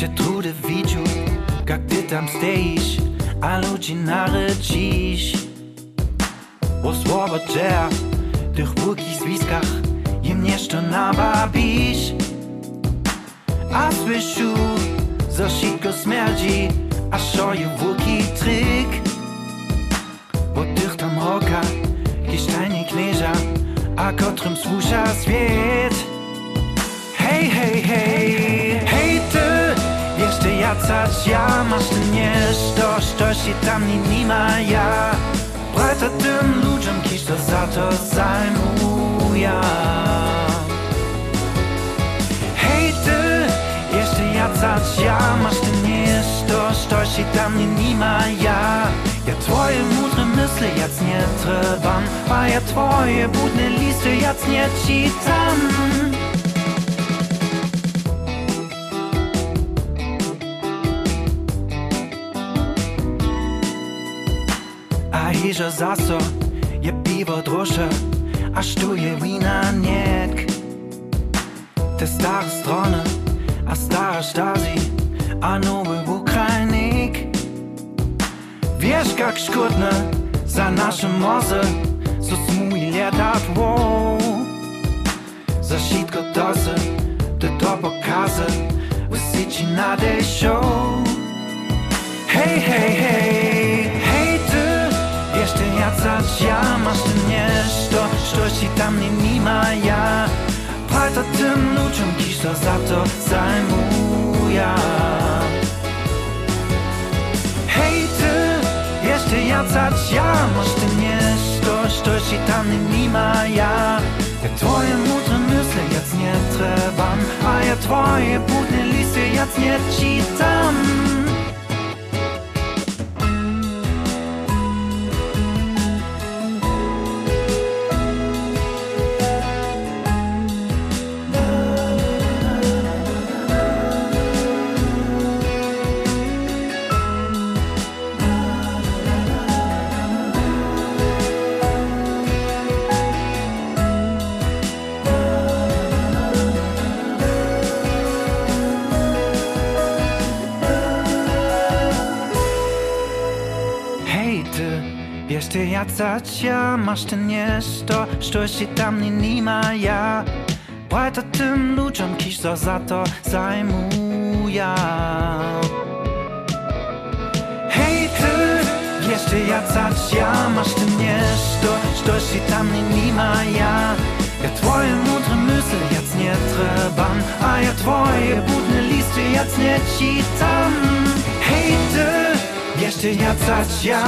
Cię trudy widziu, jak ty tam stoisz A ludzi nary dziś. Bo słowa dzieja Tych łukich zwiskach Im jeszcze nababisz A słyszu Zosiko śmierdzi A szoje łuki tryk. Bo tych tam roka Kiesztajnik leża A kotrym słusza świat. Masz ty nieszto, što się tam nie, nie ma ja. Breiter tym ludziom, kiż to za to zajmuje. Hej ty, jeszcze ja, masz ty nieszto, što się tam nie, nie ma ja. Ja twoje mądre myśli jac nie trzebam, a ja twoje budne listy jac nie czytam. Hiža zaso je pivo droše, a što je vina njek. Te stare strone, a stara Stasi, a nowy Ukrajnik. Wiesz jak szkodne za nasze morze, so smuje lata wow. Za szybko dosy, te to pokaże, wysyci na tam nie, nie ma ja. Breiter tym ludziom, kiż to za to zajmuje. Hej ty, jeszcze jacać ja, masz ty nieszto, što ci tam nie, nie ma ja. Ja twoje mądre myśli jac nie trzebam, a ja twoje budne listy jac nie czytam. Ty jacać ja, masz ty niesto, što się tam nie, nie ma ja. Breiter tym ludziom, kiż to za to zajmuje. Hej ty, ty jacać ja, masz ty niesto, što się tam nie, nie ma ja. Ja twoje mądre myśli jac nie trzebam, a ja twoje budne listy jac nie czytam. Hej ty, ty jacać ja